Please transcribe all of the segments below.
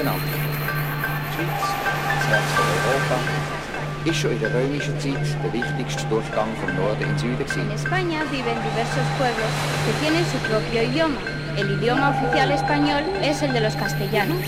in En. España viven diversos pueblos que tienen su propio idioma. El idioma oficial español es el de los castellanos.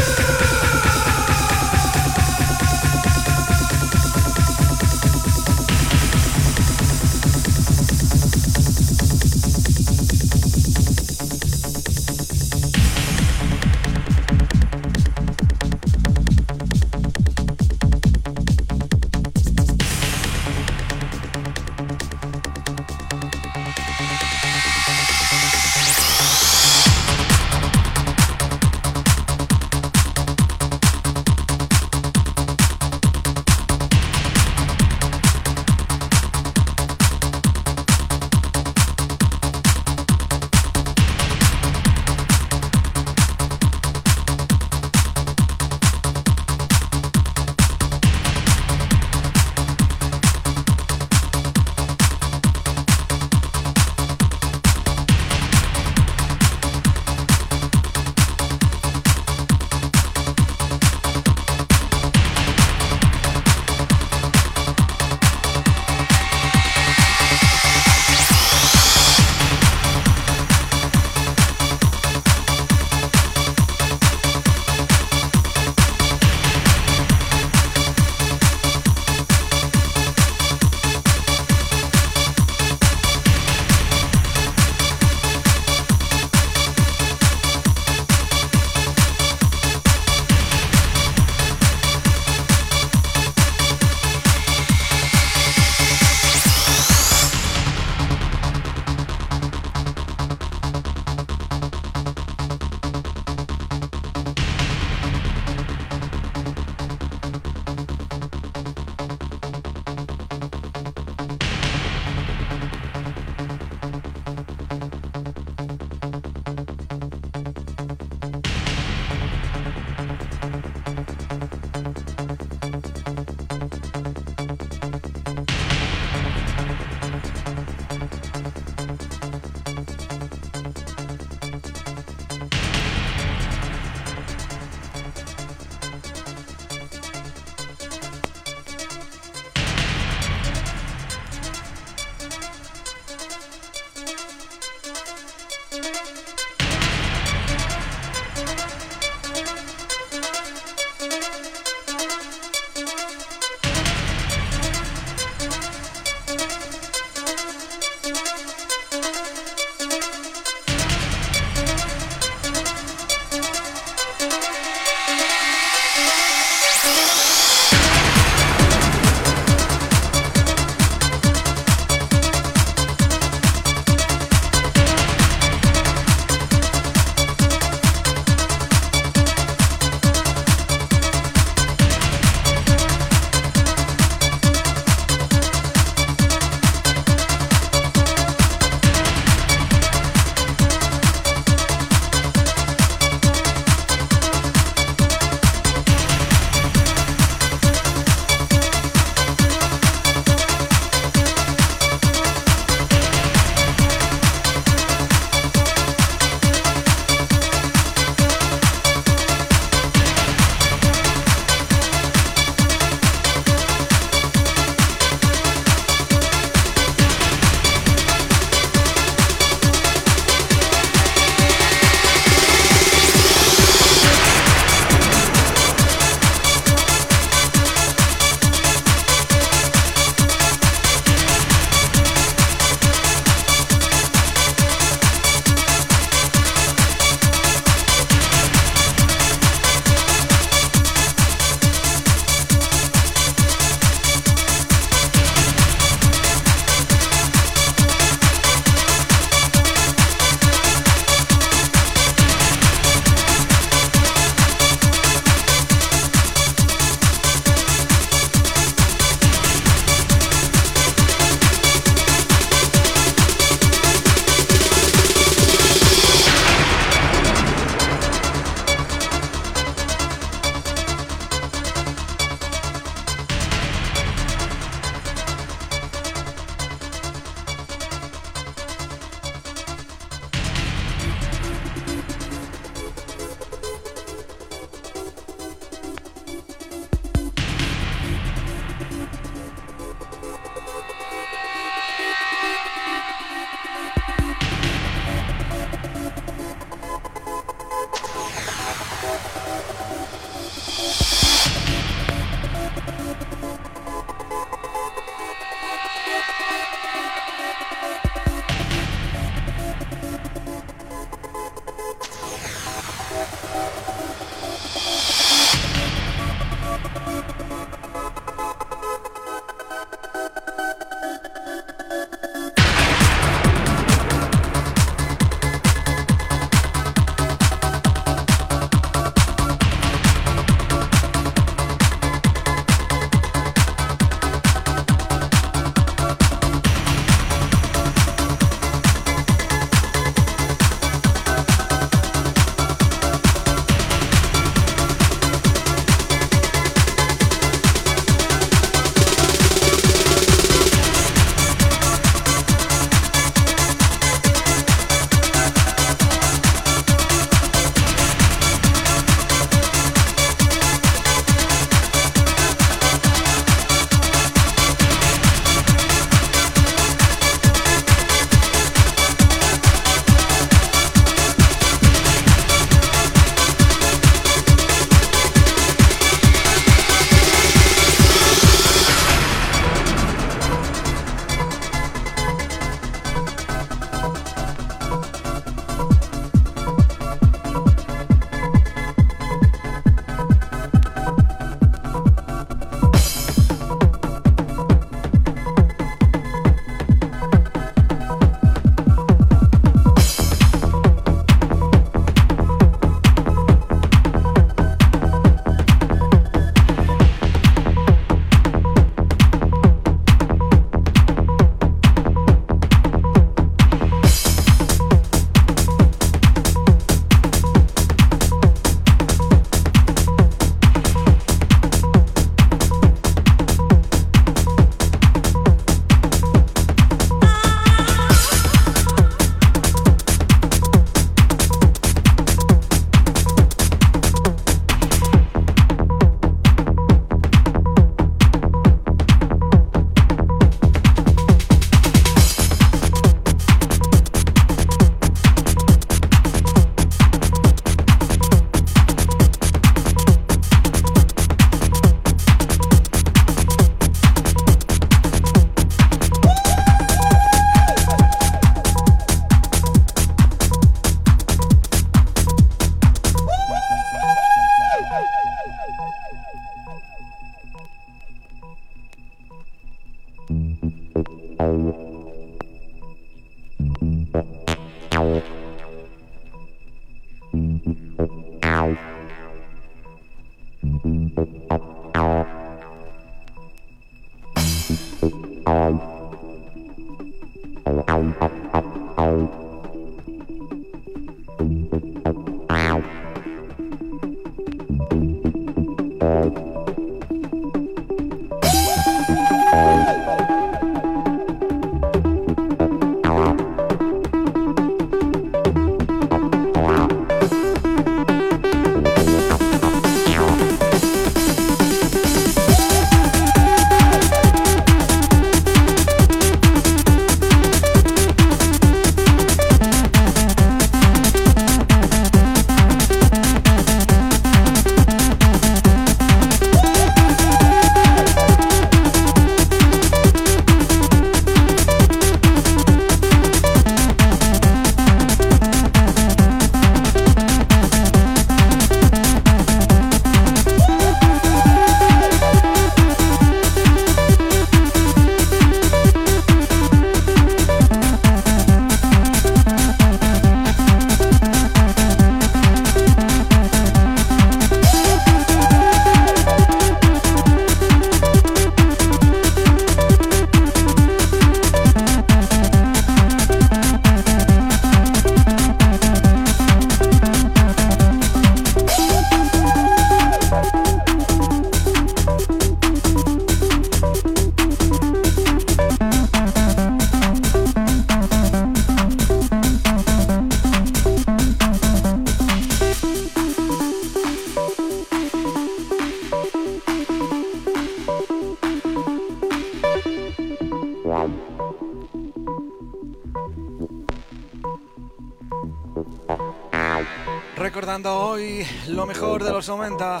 90.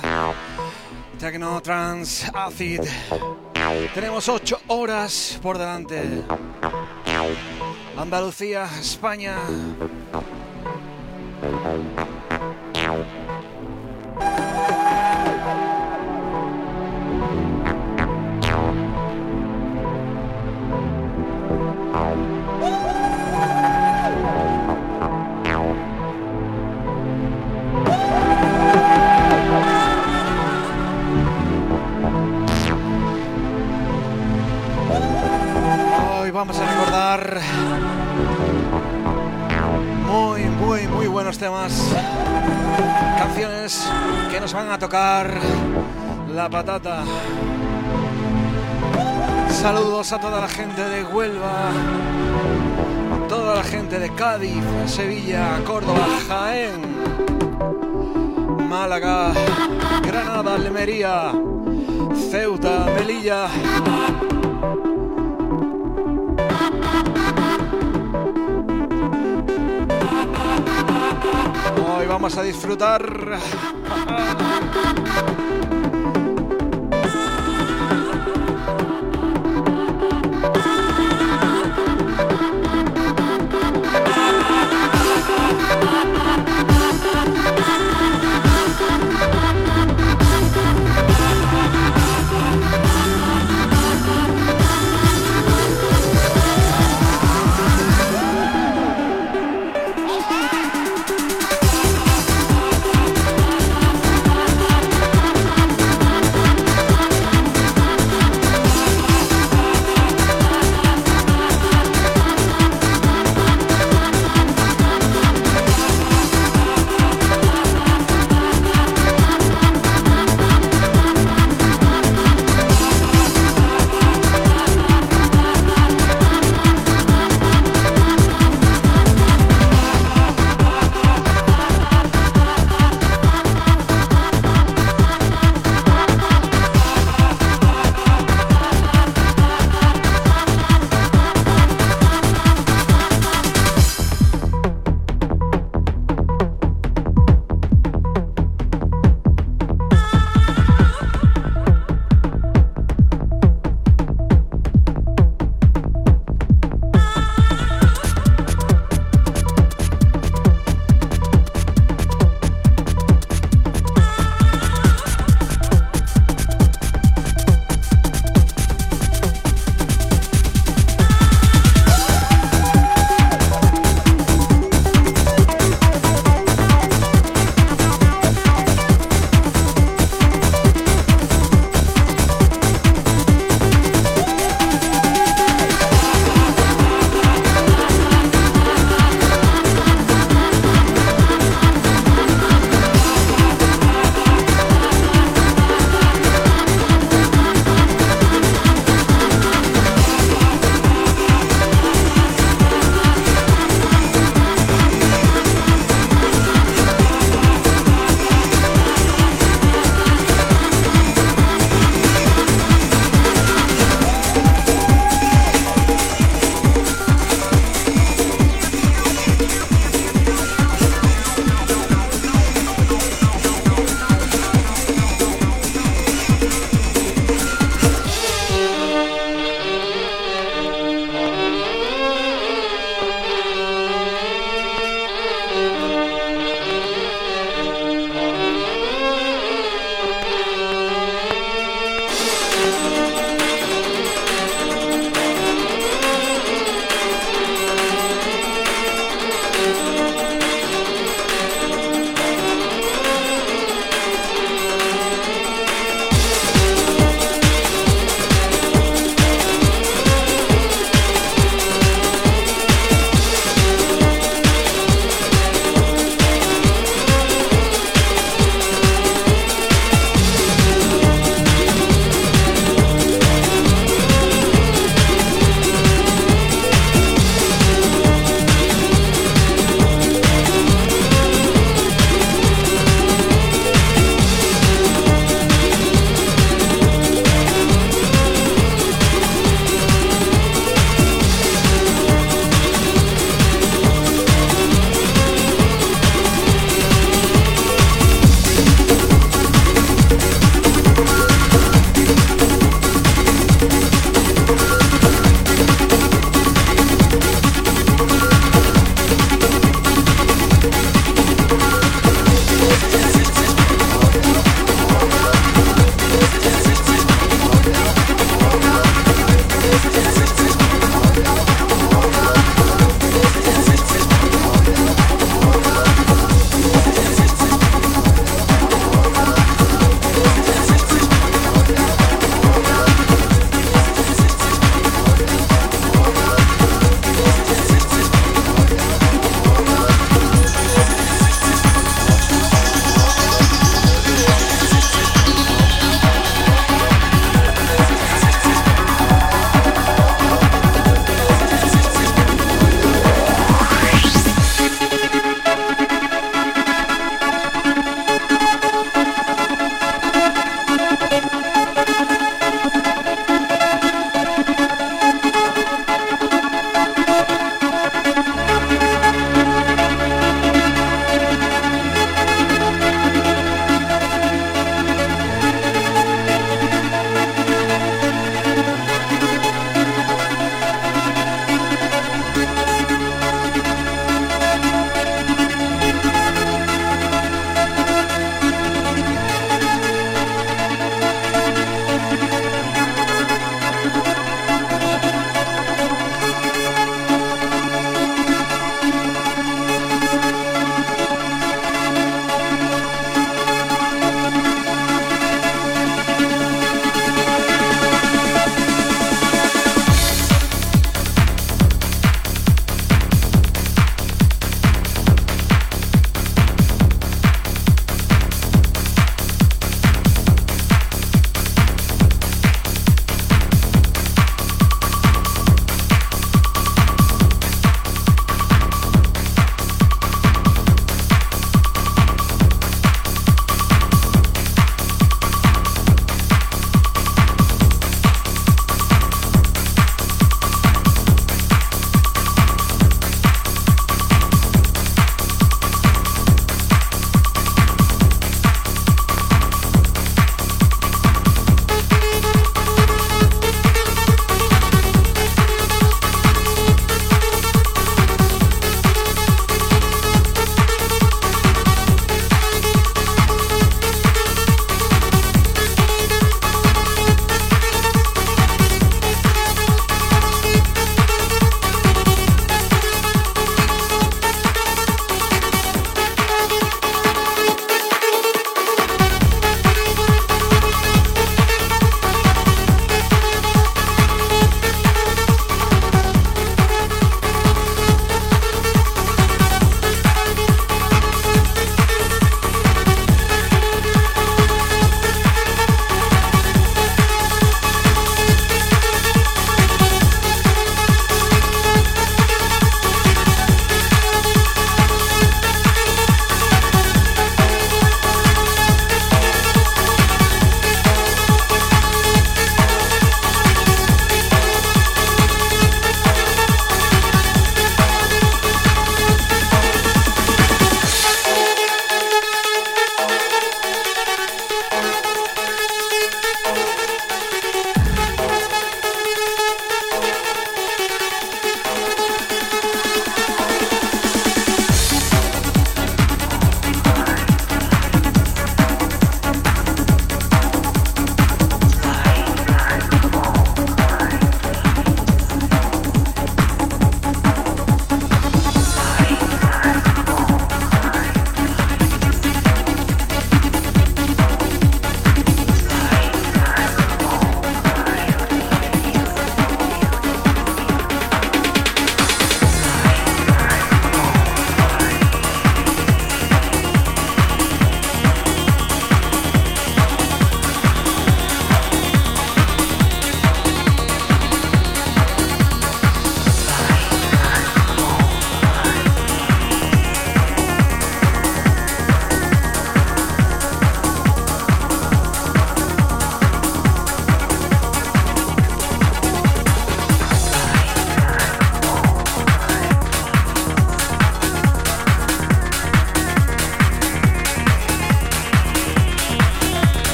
Tecno Trans Acid. Tenemos 8 horas por delante. Andalucía, España. Saludos a toda la gente de Huelva, toda la gente de Cádiz, Sevilla, Córdoba, Jaén, Málaga, Granada, Almería, Ceuta, Melilla. Hoy vamos a disfrutar.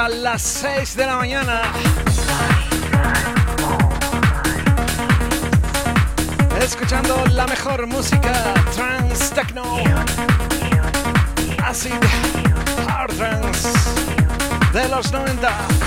Hasta las 6 de la mañana. Escuchando la mejor música trans techno, acid, hard trance de los 90.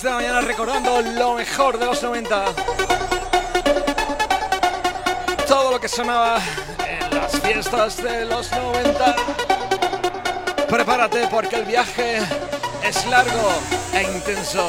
6 de mañana recordando lo mejor de los 90. Todo lo que sonaba en las fiestas de los 90. Prepárate porque el viaje es largo e intenso.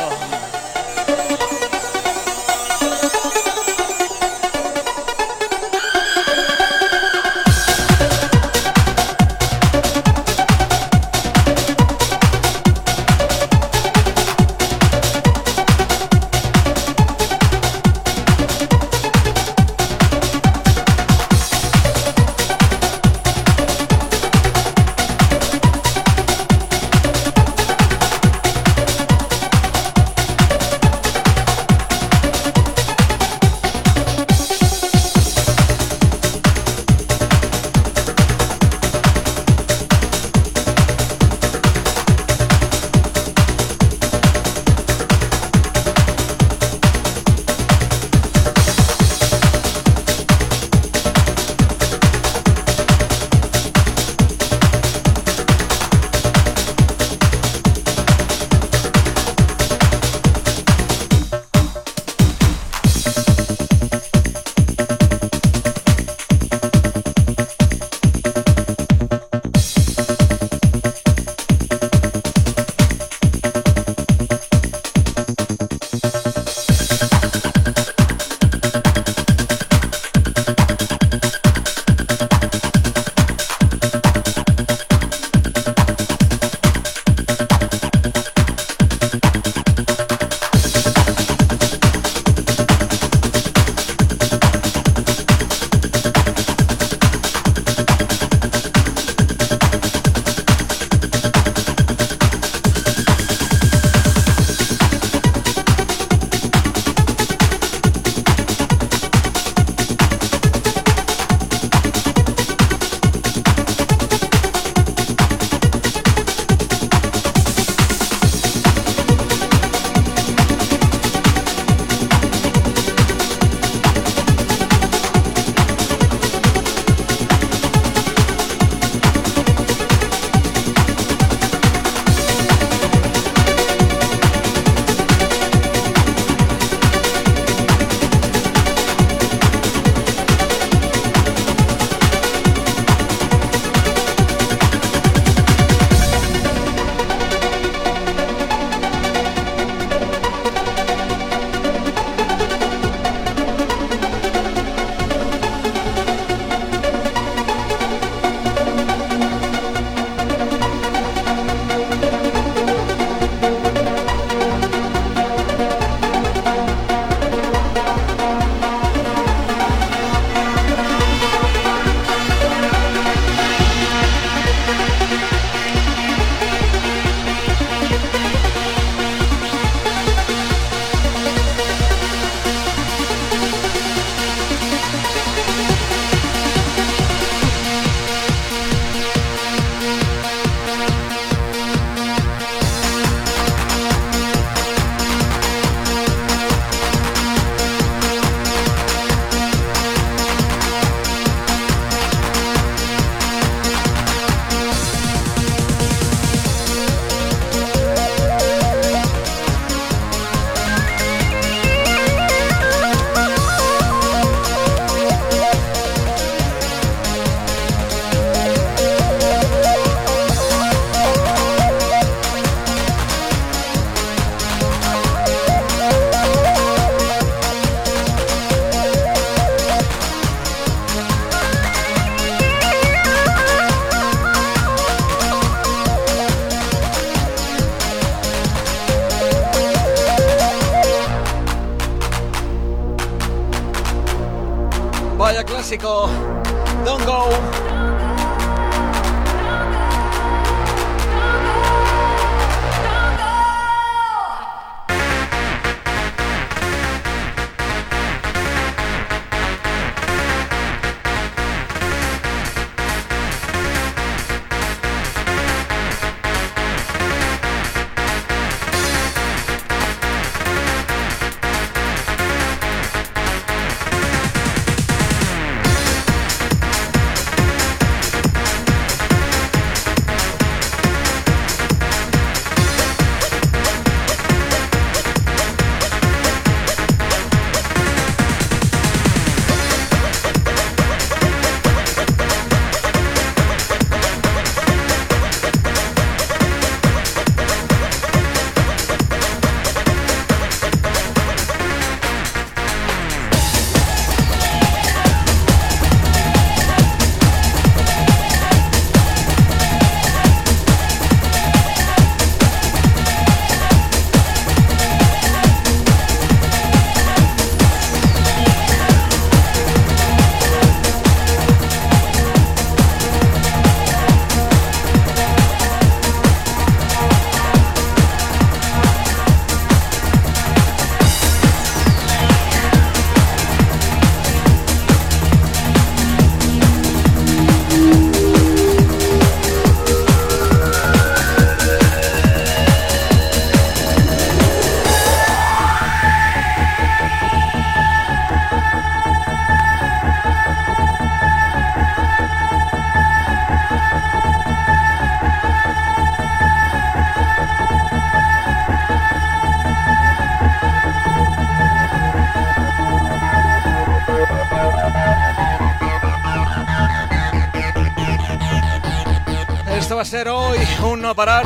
Ser hoy un no parar.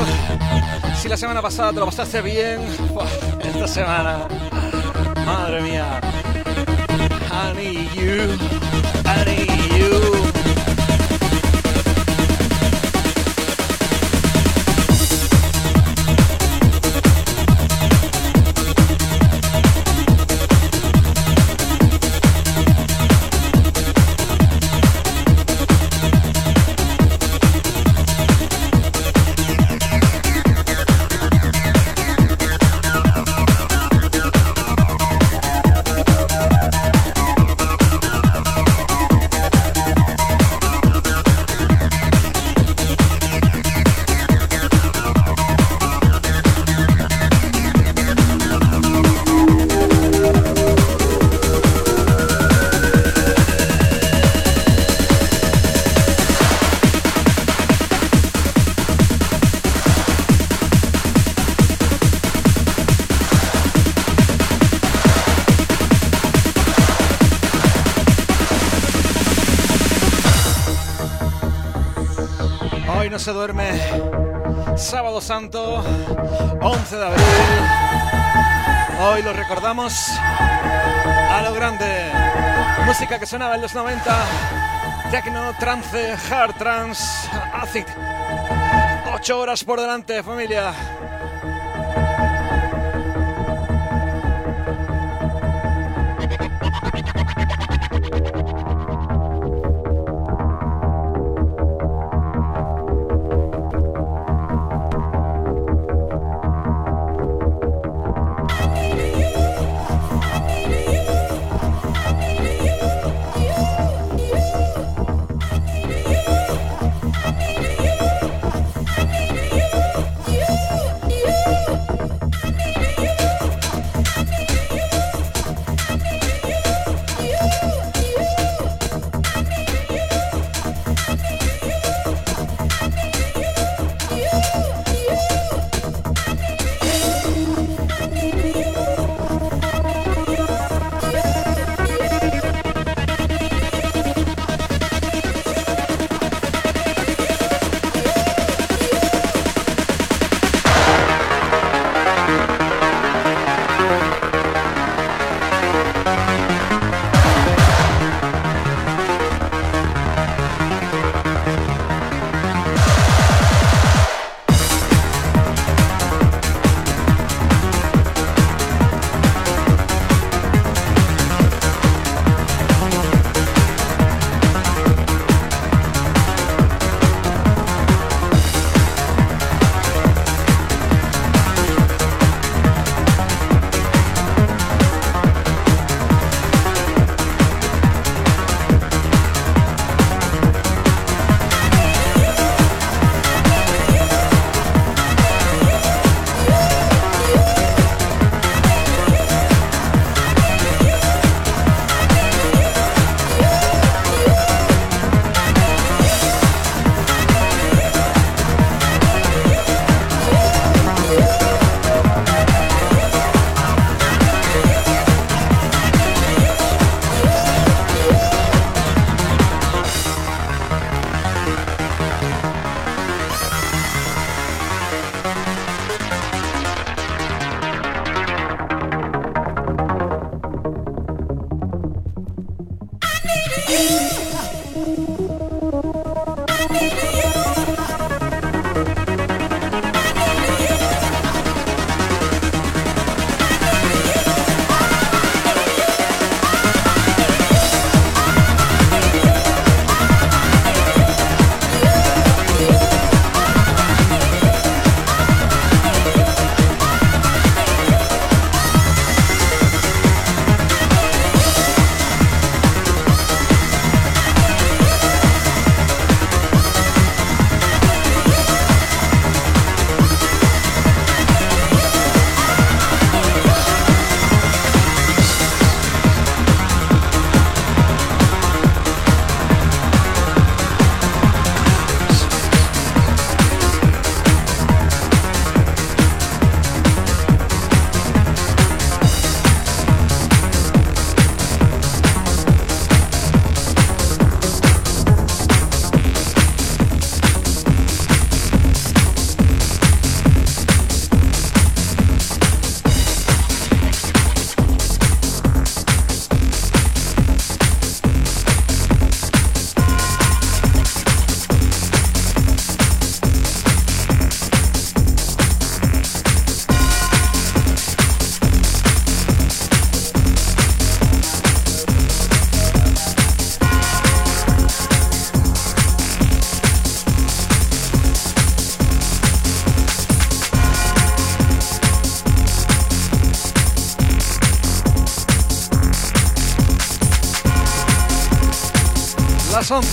Si la semana pasada te lo pasaste bien, esta semana, madre mía. I need you, I need you. Se duerme. Sábado Santo, 11 de abril. Hoy lo recordamos a lo grande. Música que sonaba en los 90. Techno, trance, hard trance, acid. Ocho horas por delante, familia.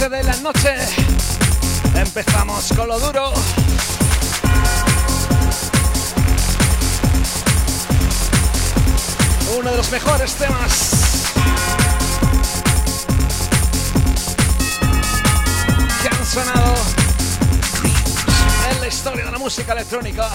Las 11 de la noche. Empezamos con lo duro. Uno de los mejores temas que han sonado en la historia de la música electrónica.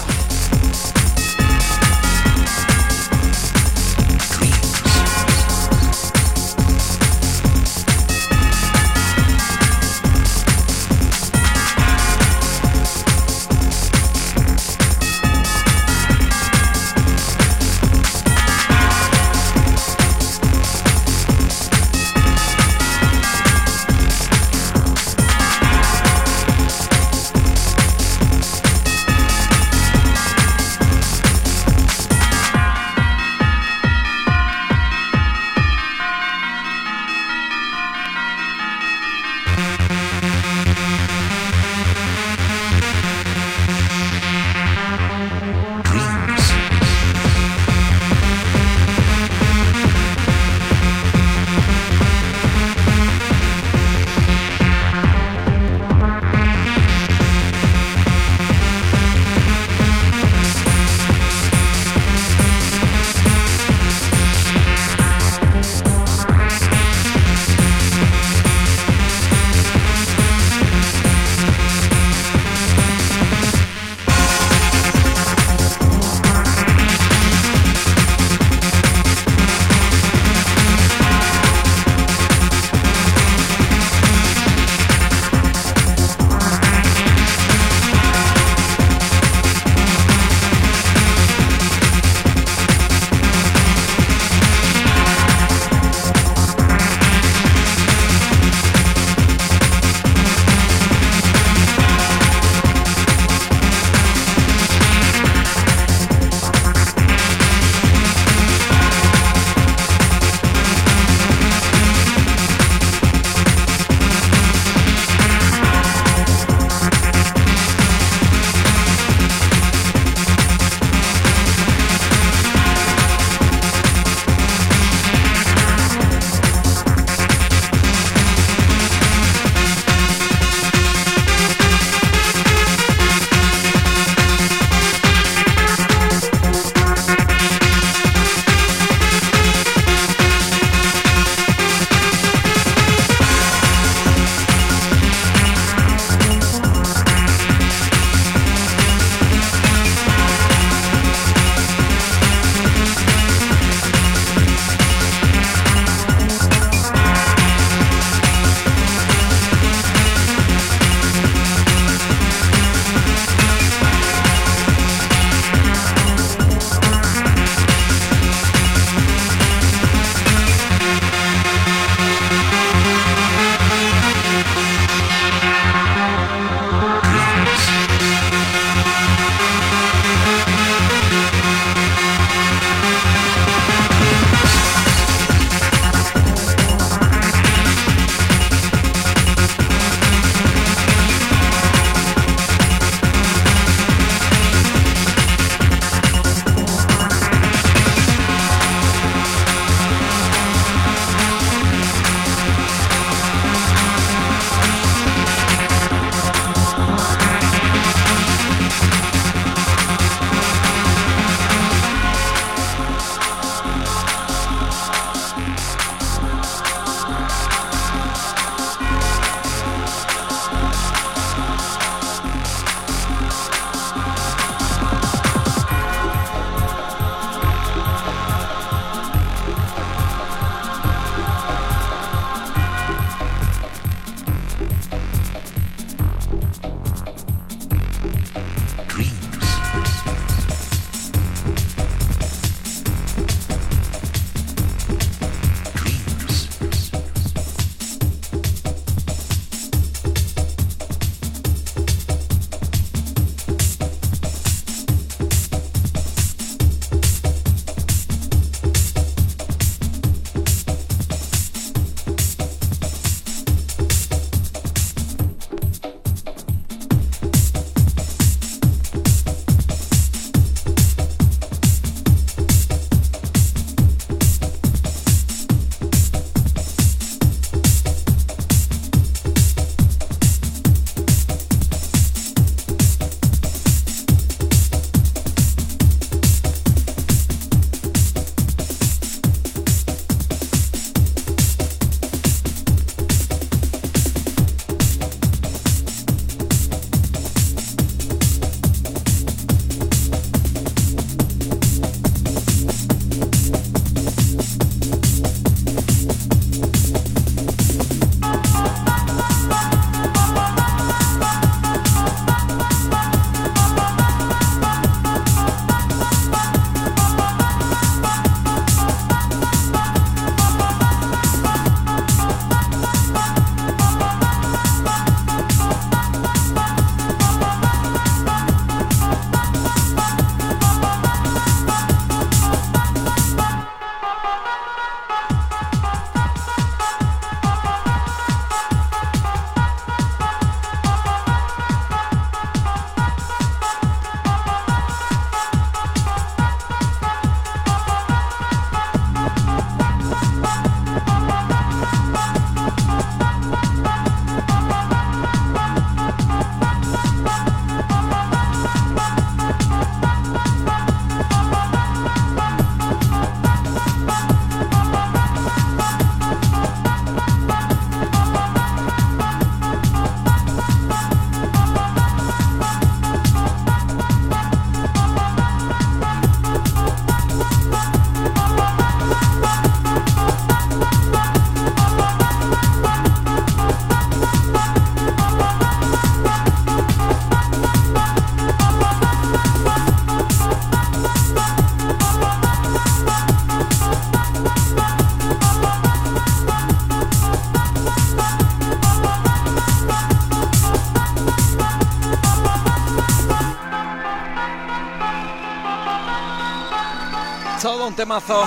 Temazo.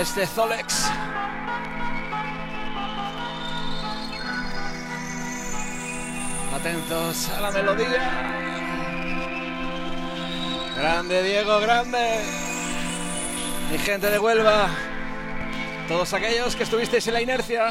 Este Zolex. Atentos a la melodía. Grande Diego, grande. Mi gente de Huelva. Todos aquellos que estuvisteis en la inercia.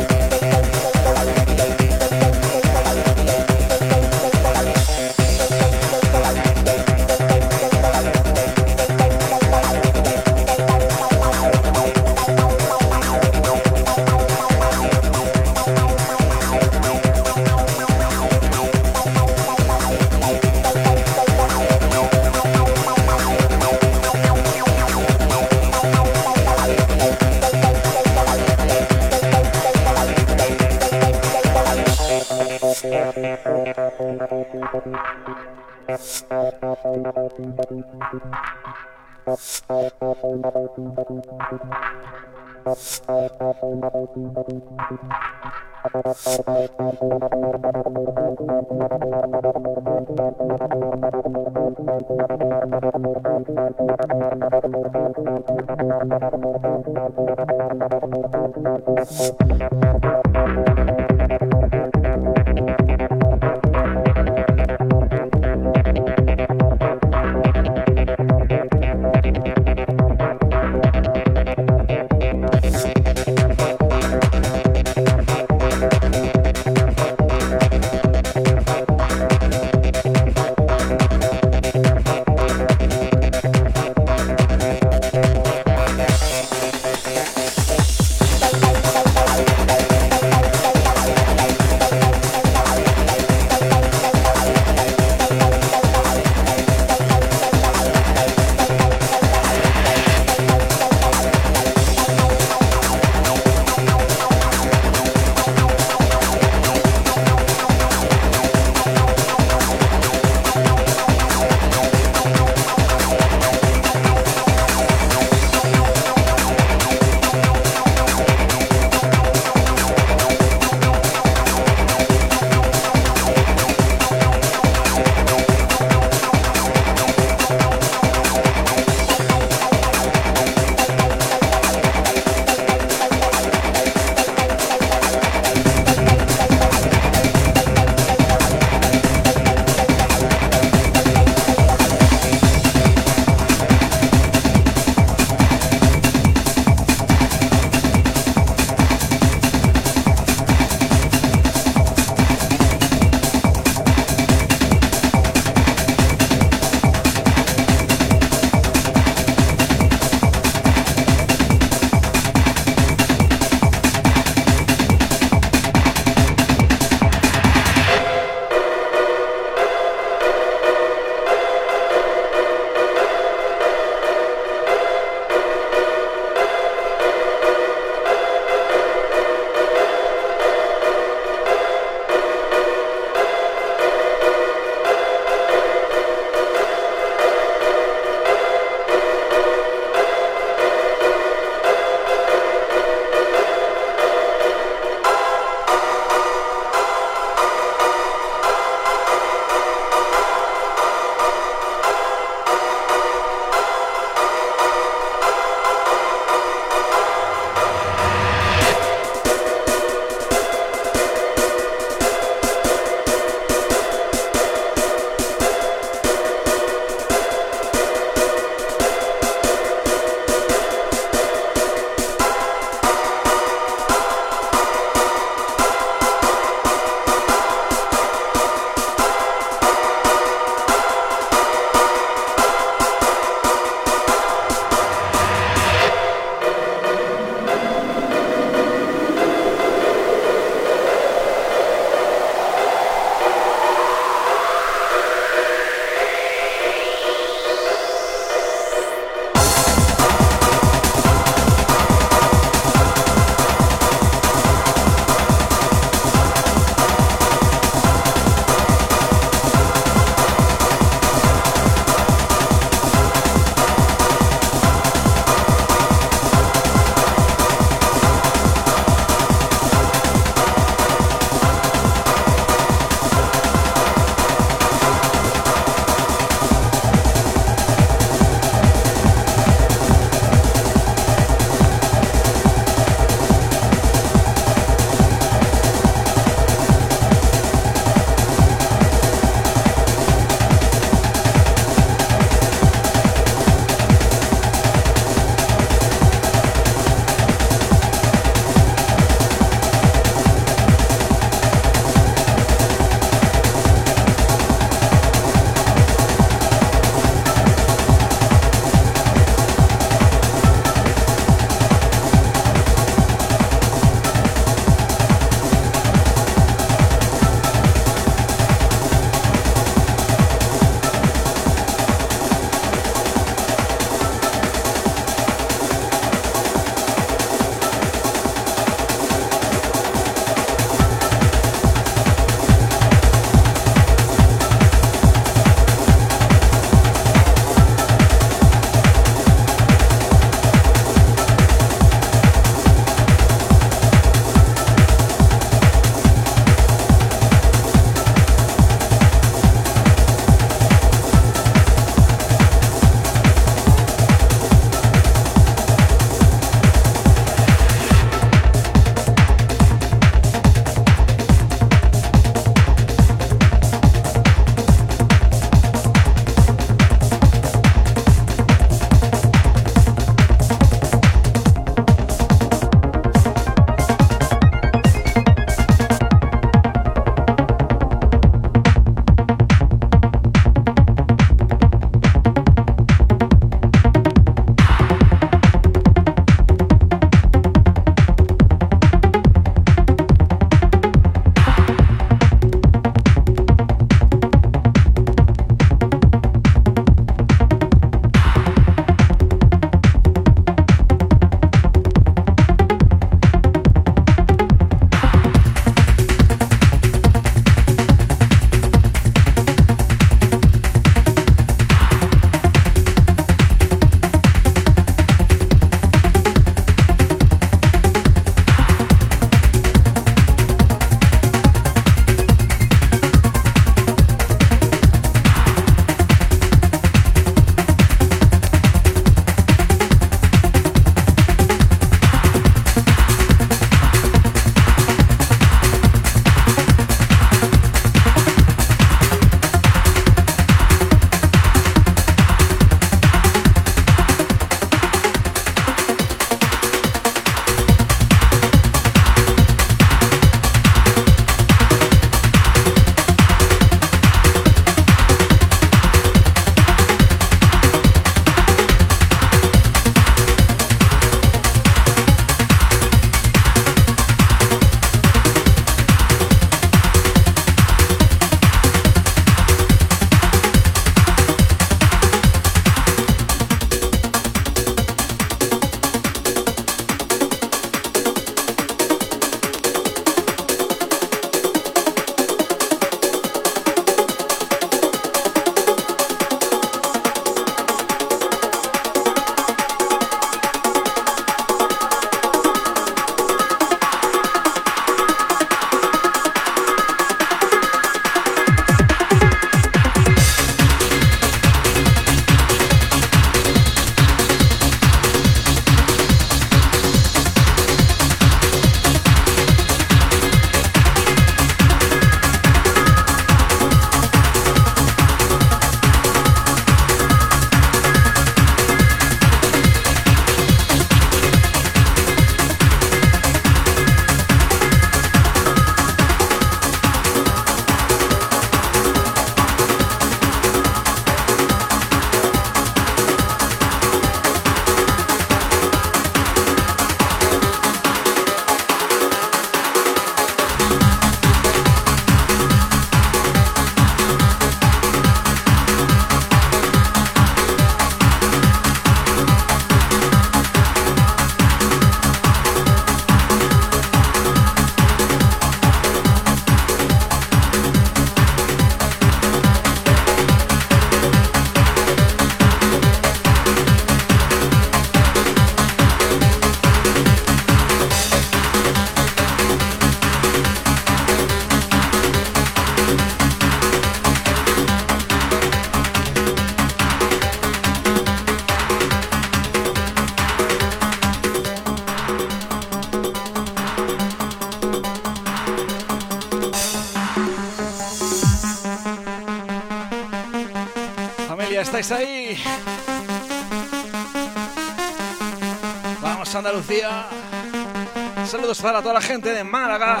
Para toda la gente de Málaga.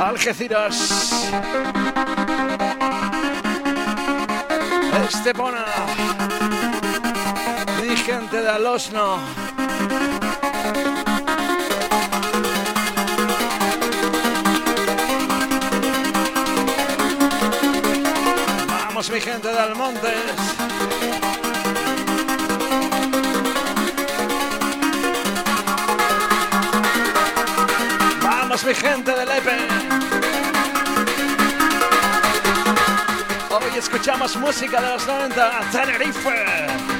Algeciras. Estepona. Mi gente de Alosno. Vamos mi gente de Almontes. Mi gente de Lepe. Hoy escuchamos música de los 90, Tenerife.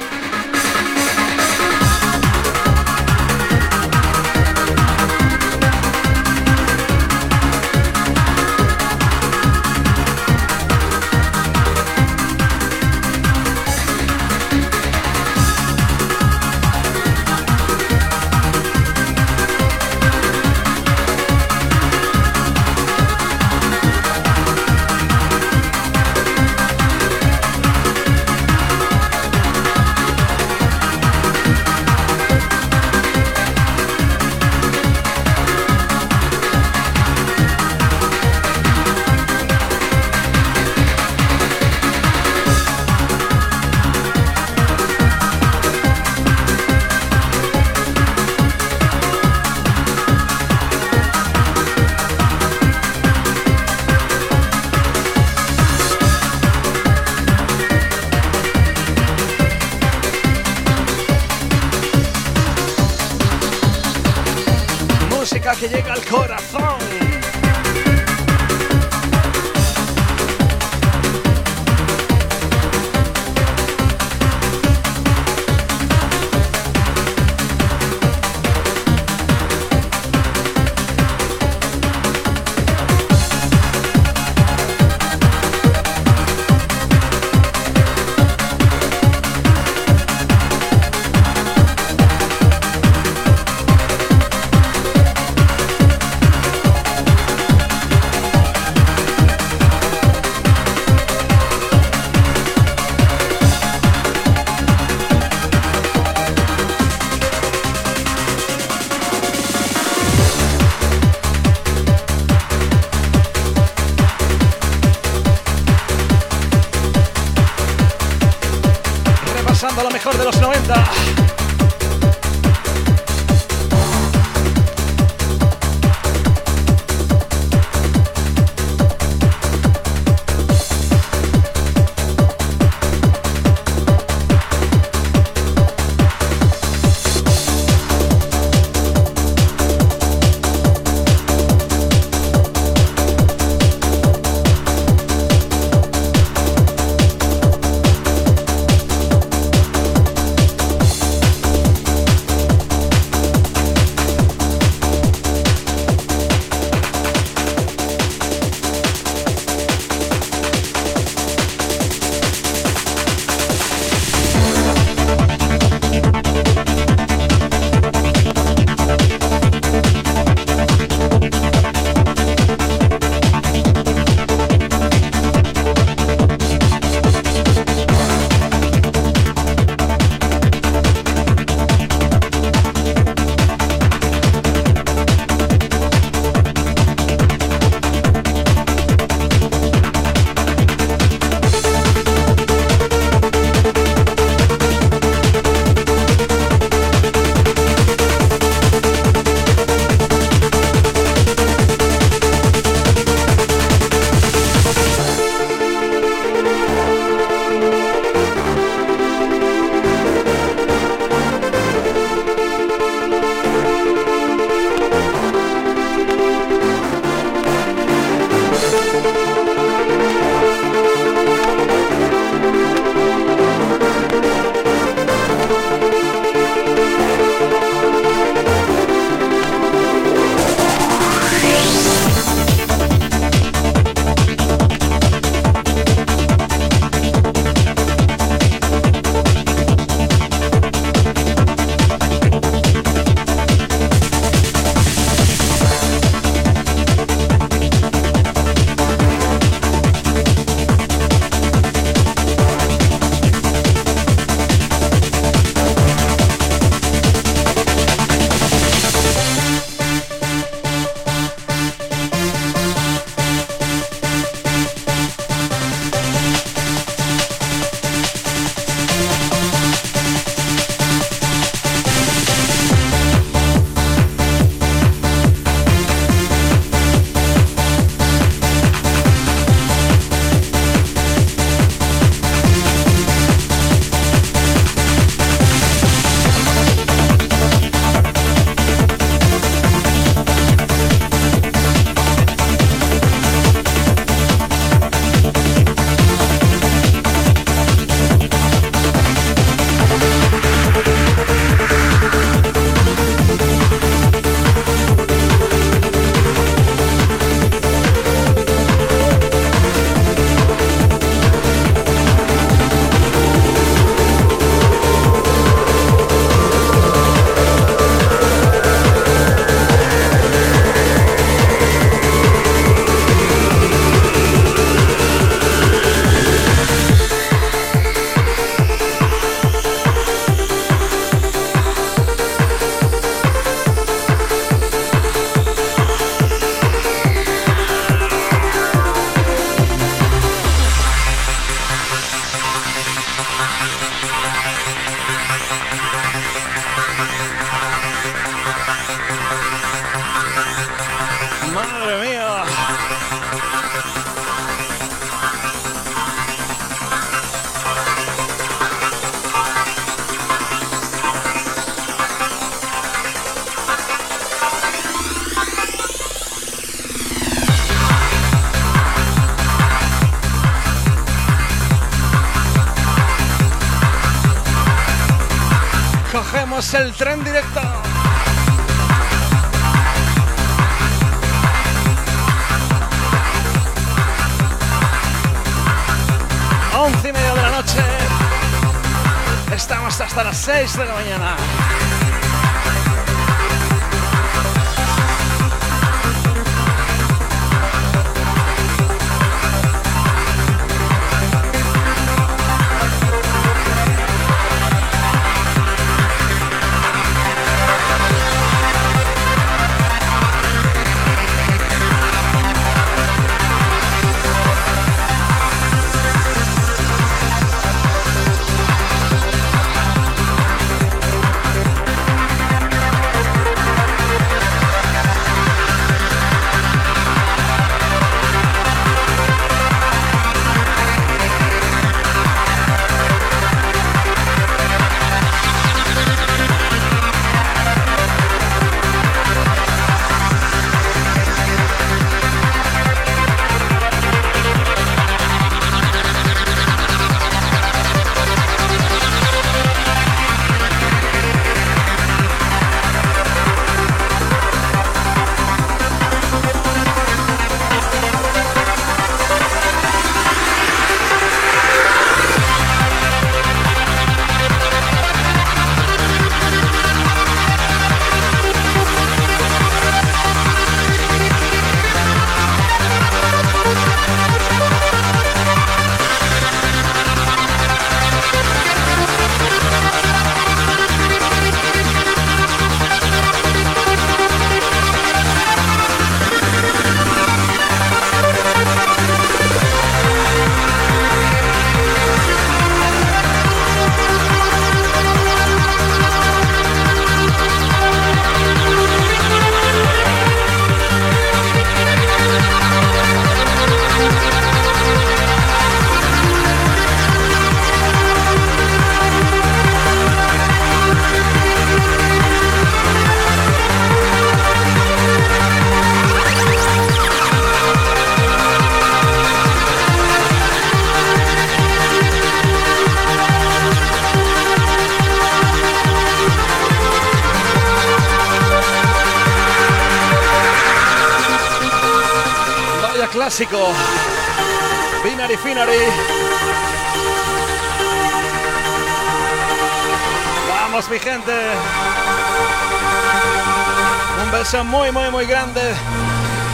Muy, muy, muy grande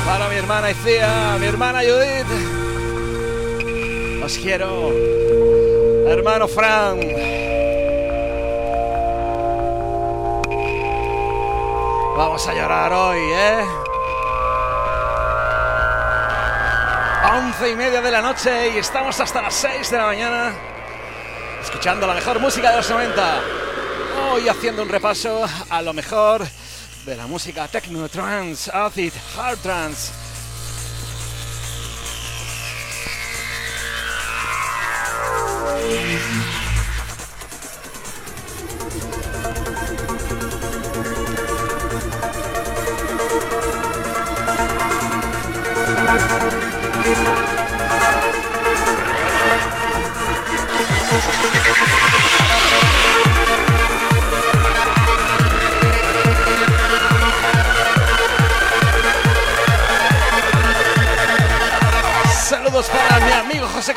para mi hermana Icía, mi hermana Judith. Os quiero. Hermano Fran. Vamos a llorar hoy, ¿eh? Once y media de la noche y estamos hasta las 6 de la mañana escuchando la mejor música de los 90. Hoy haciendo un repaso a lo mejor de la música techno, trance, acid, hard trance.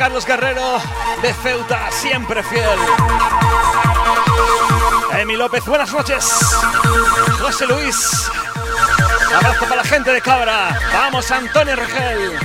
Carlos Guerrero de Ceuta, siempre fiel. Emi López, buenas noches. José Luis, abrazo para la gente de Cabra. Vamos, Antonio Regel.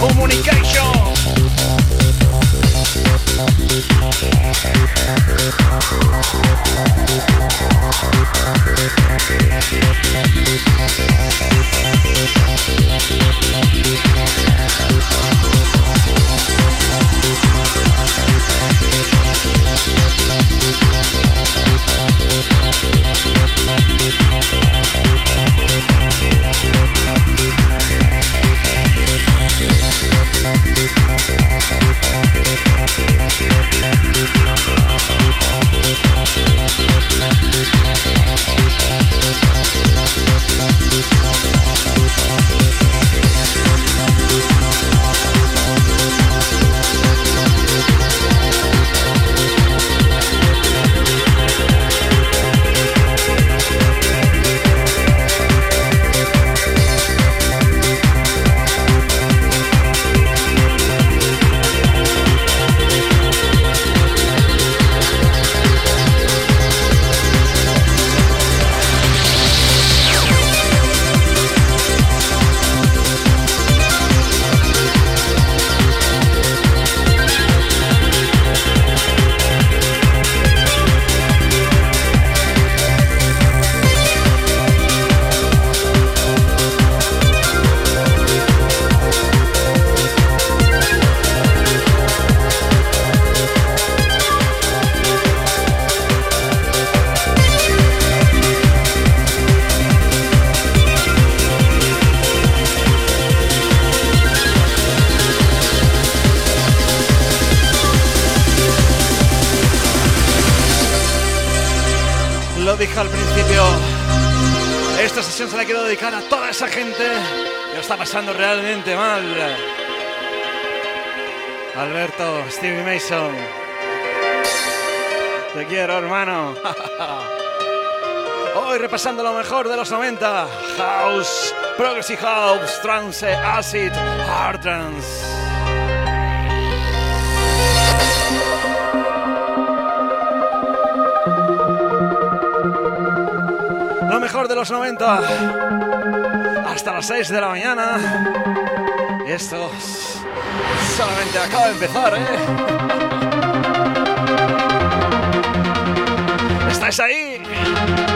Communication. mejor de los 90. House, Progressive House, Trance, Acid, Hard Trance. Lo mejor de los 90. Hasta las 6 de la mañana. Esto solamente acaba de empezar, ¿eh? ¿Estáis ahí?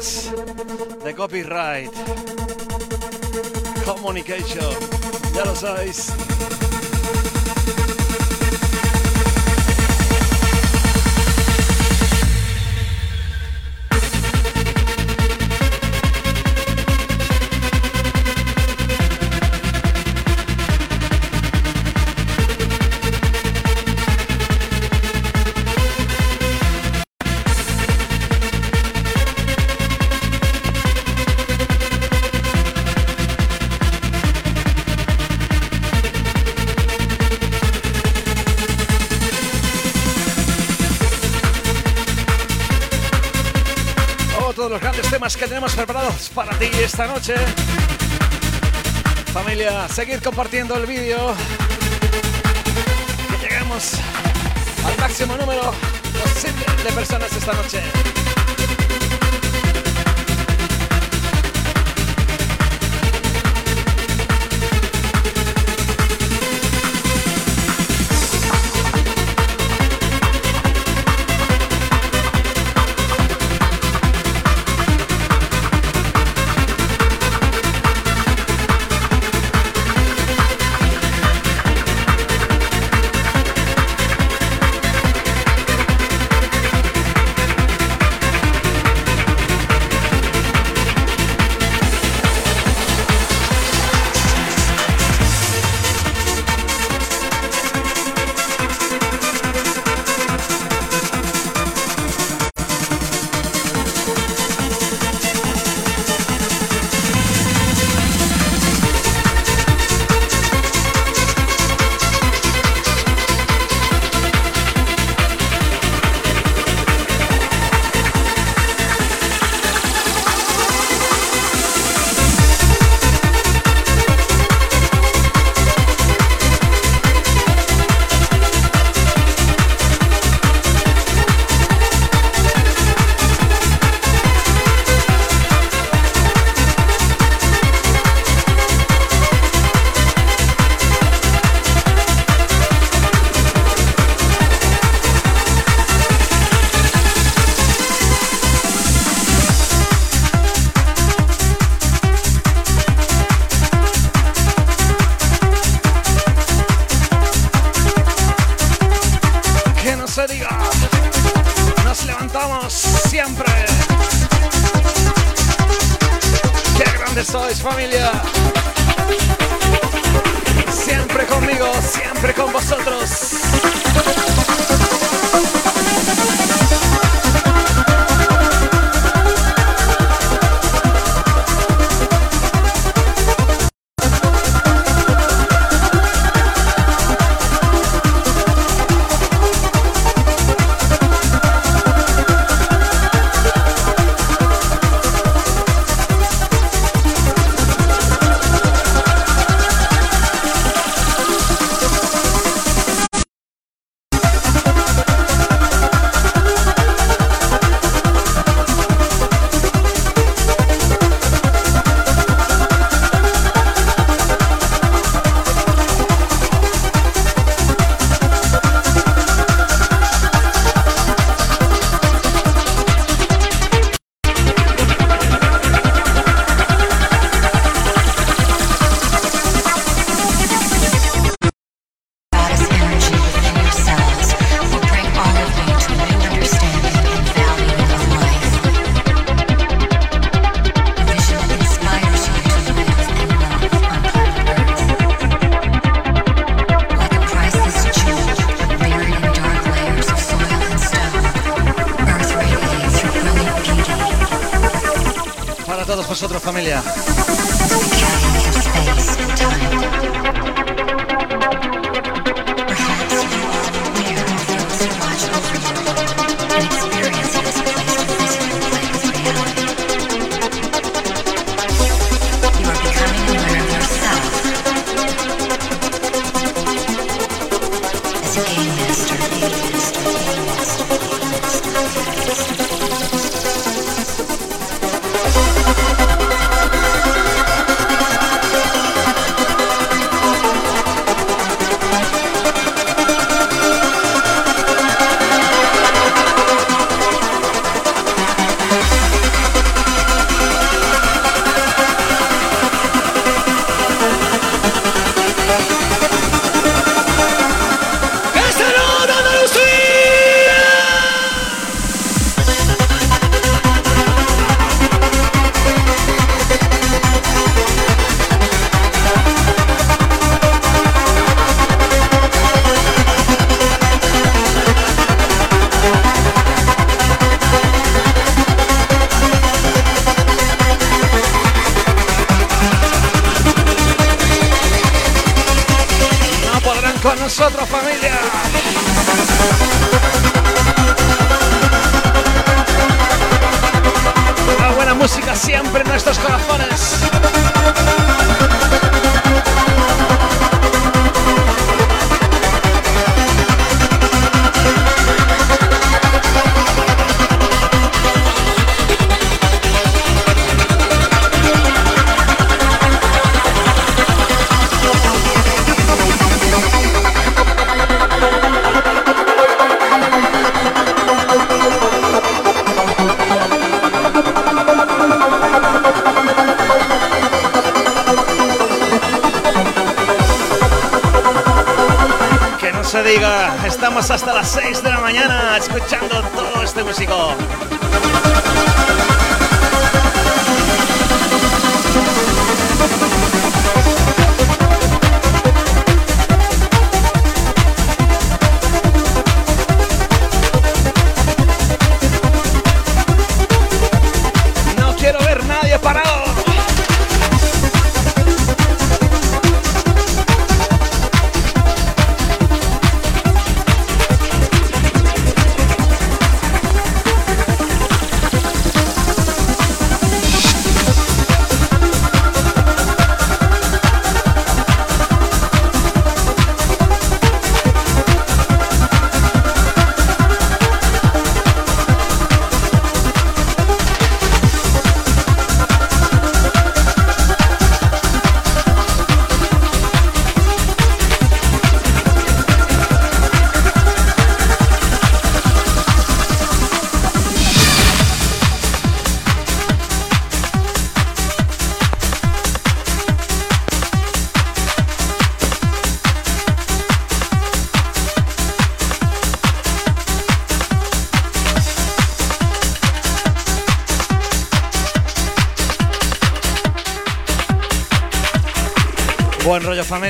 the copyright communication. Yellow size. Esta noche. Familia, seguid compartiendo el vídeo. Que lleguemos al máximo número de personas esta noche.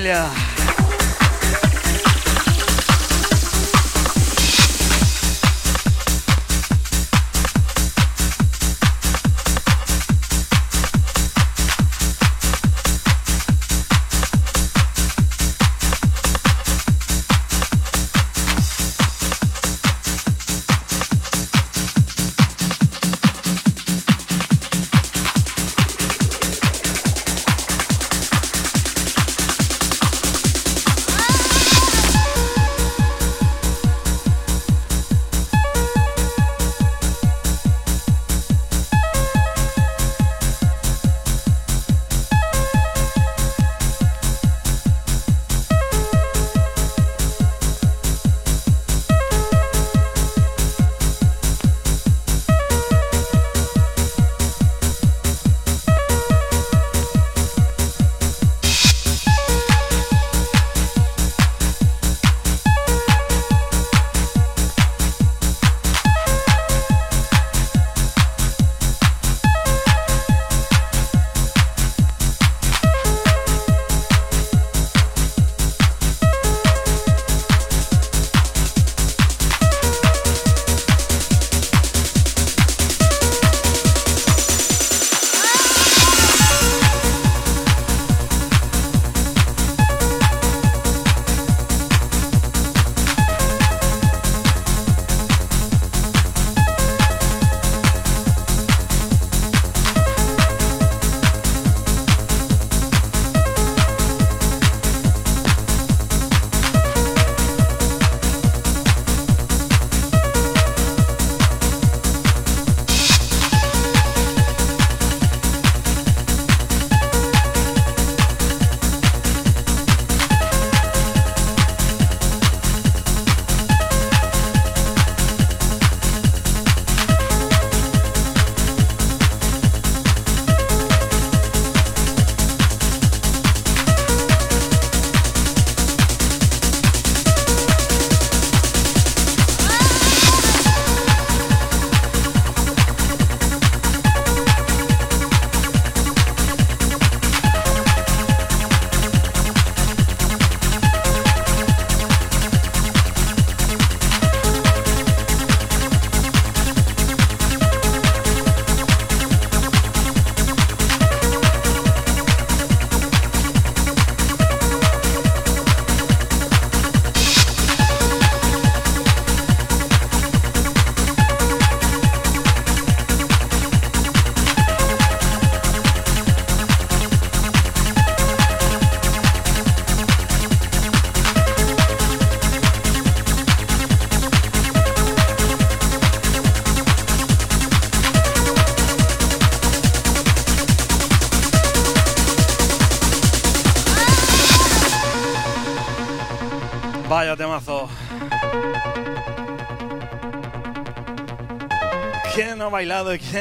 Buen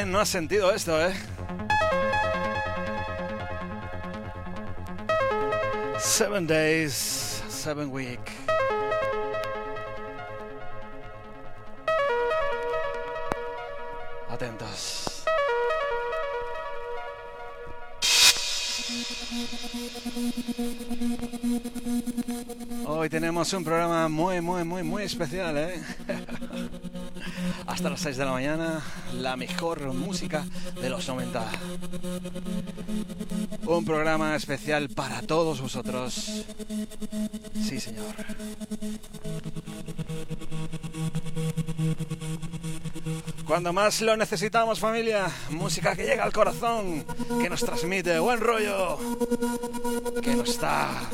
no ha sentido esto, eh? Seven days, seven week. Atentos. Hoy tenemos un programa muy, muy, muy, muy especial, ¿eh? Hasta las 6 de la mañana, la mejor música de los 90. Un programa especial para todos vosotros. Sí, señor. Cuando más lo necesitamos, familia, música que llega al corazón, que nos transmite buen rollo, que nos está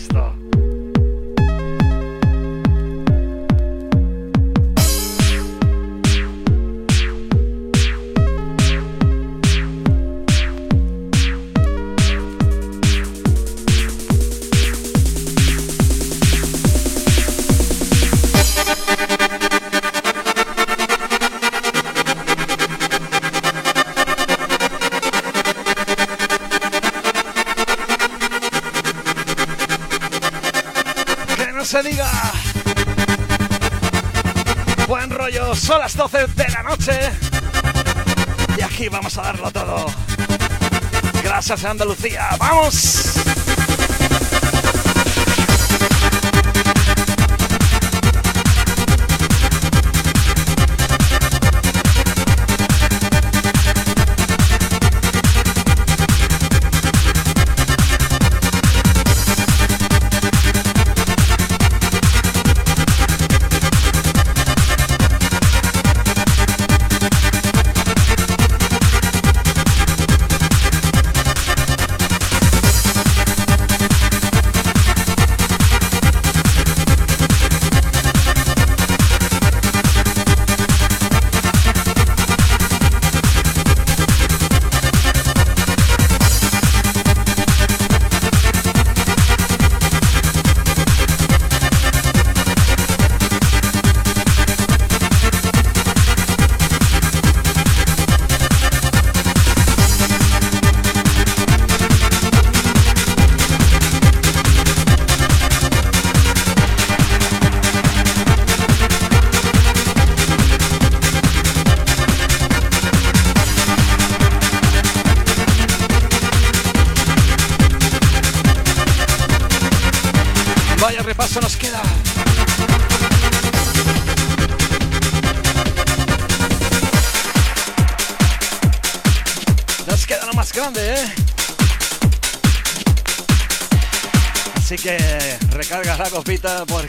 Leicester. Andalucía. ¡Vamos! The boy.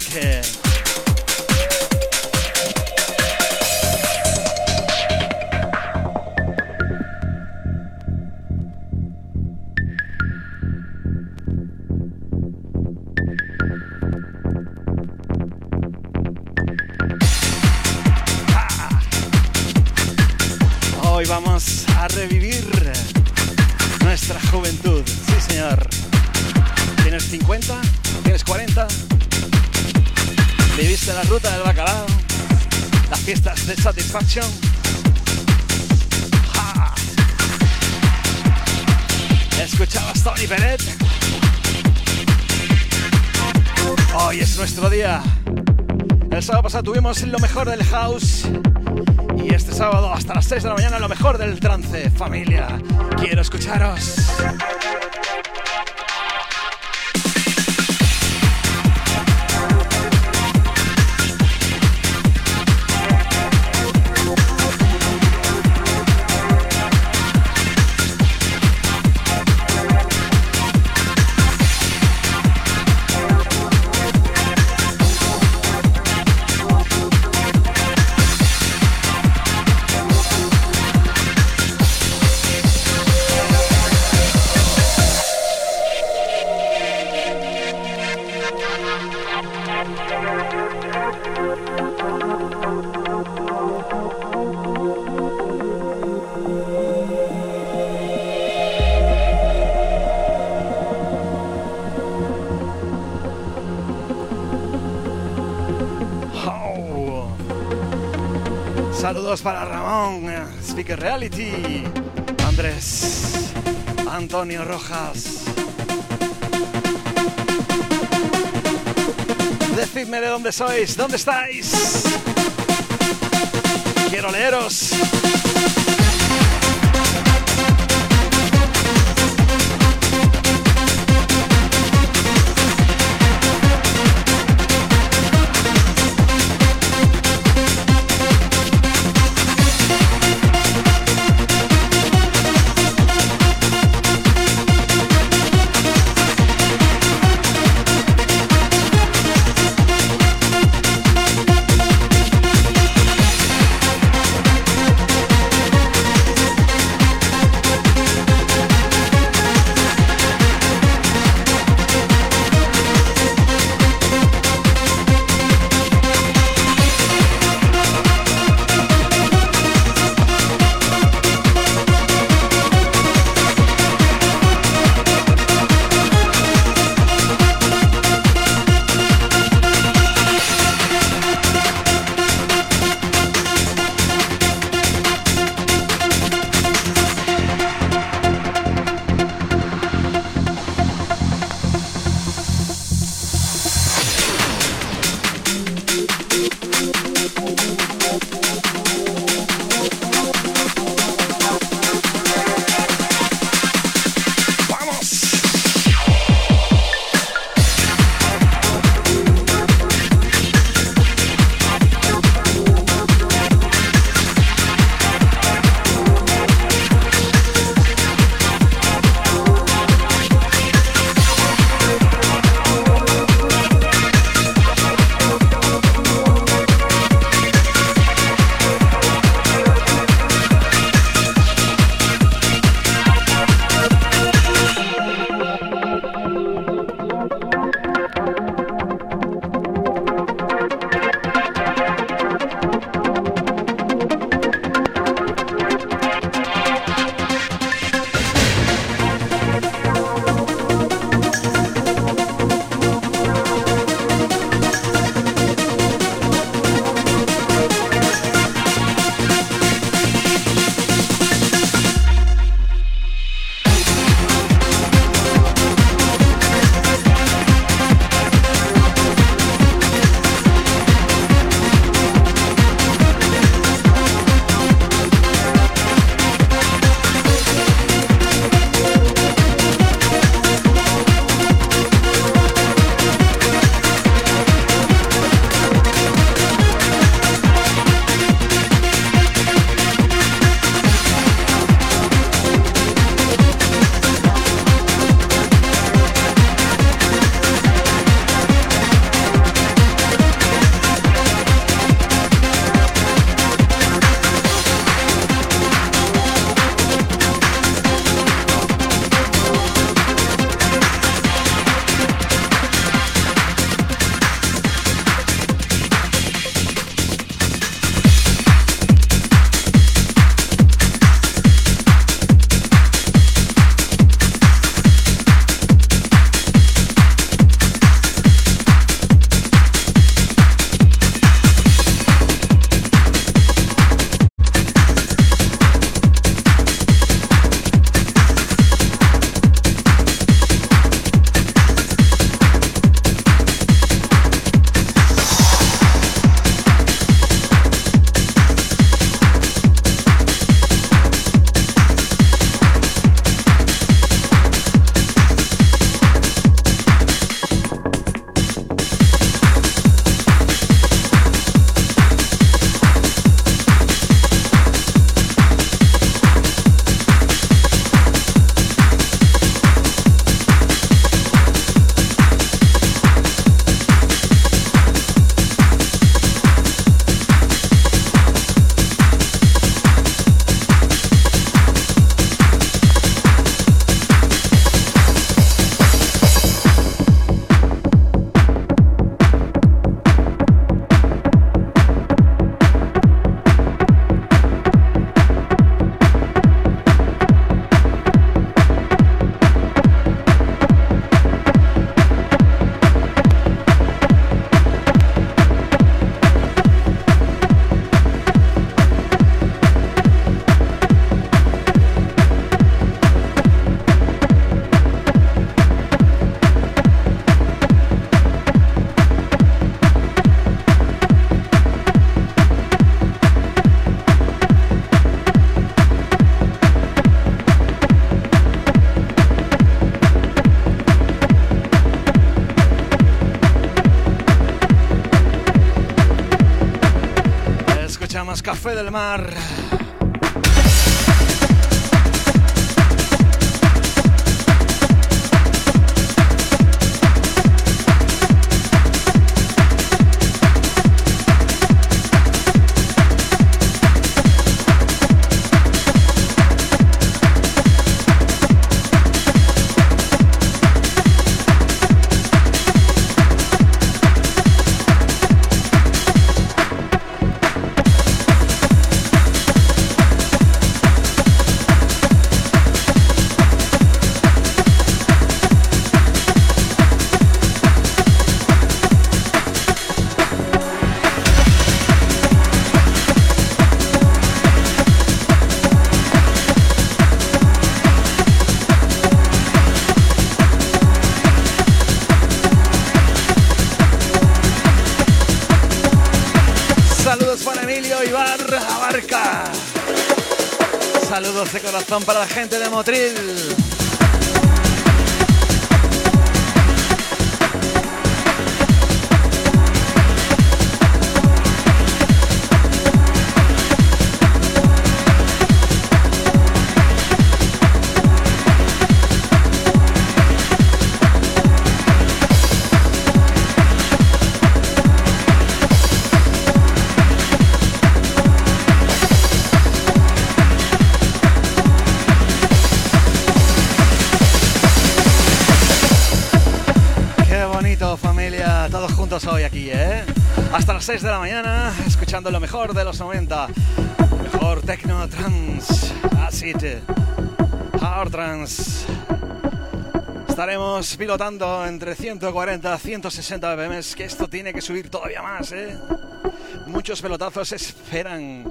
6 de la mañana, lo mejor del trance, familia. Saludos para Ramón, eh, Speaker Reality, Andrés, Antonio Rojas. Decidme de dónde sois, dónde estáis. Quiero leeros. Más mejor de los 90. Mejor techno, trans, acid, hard trans. Estaremos pilotando entre 140 y 160 BPM, que esto tiene que subir todavía más, ¿eh? Muchos pelotazos esperan